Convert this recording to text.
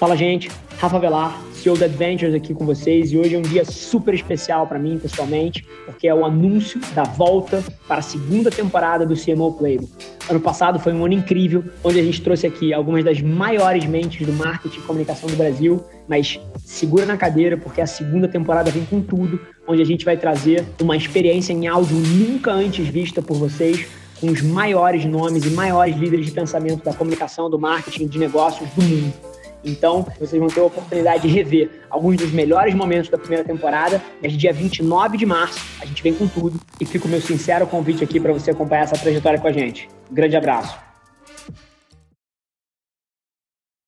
Fala, gente. Rafa Velar, CEO da Adventures aqui com vocês e hoje é um dia super especial para mim, pessoalmente, porque é o anúncio da volta para a segunda temporada do CMO Playbook. Ano passado foi um ano incrível, onde a gente trouxe aqui algumas das maiores mentes do marketing e comunicação do Brasil, mas segura na cadeira, porque a segunda temporada vem com tudo, onde a gente vai trazer uma experiência em áudio nunca antes vista por vocês, com os maiores nomes e maiores líderes de pensamento da comunicação, do marketing, de negócios do mundo. Então, vocês vão ter a oportunidade de rever alguns dos melhores momentos da primeira temporada. Mas dia 29 de março, a gente vem com tudo. E fica o meu sincero convite aqui para você acompanhar essa trajetória com a gente. Um grande abraço.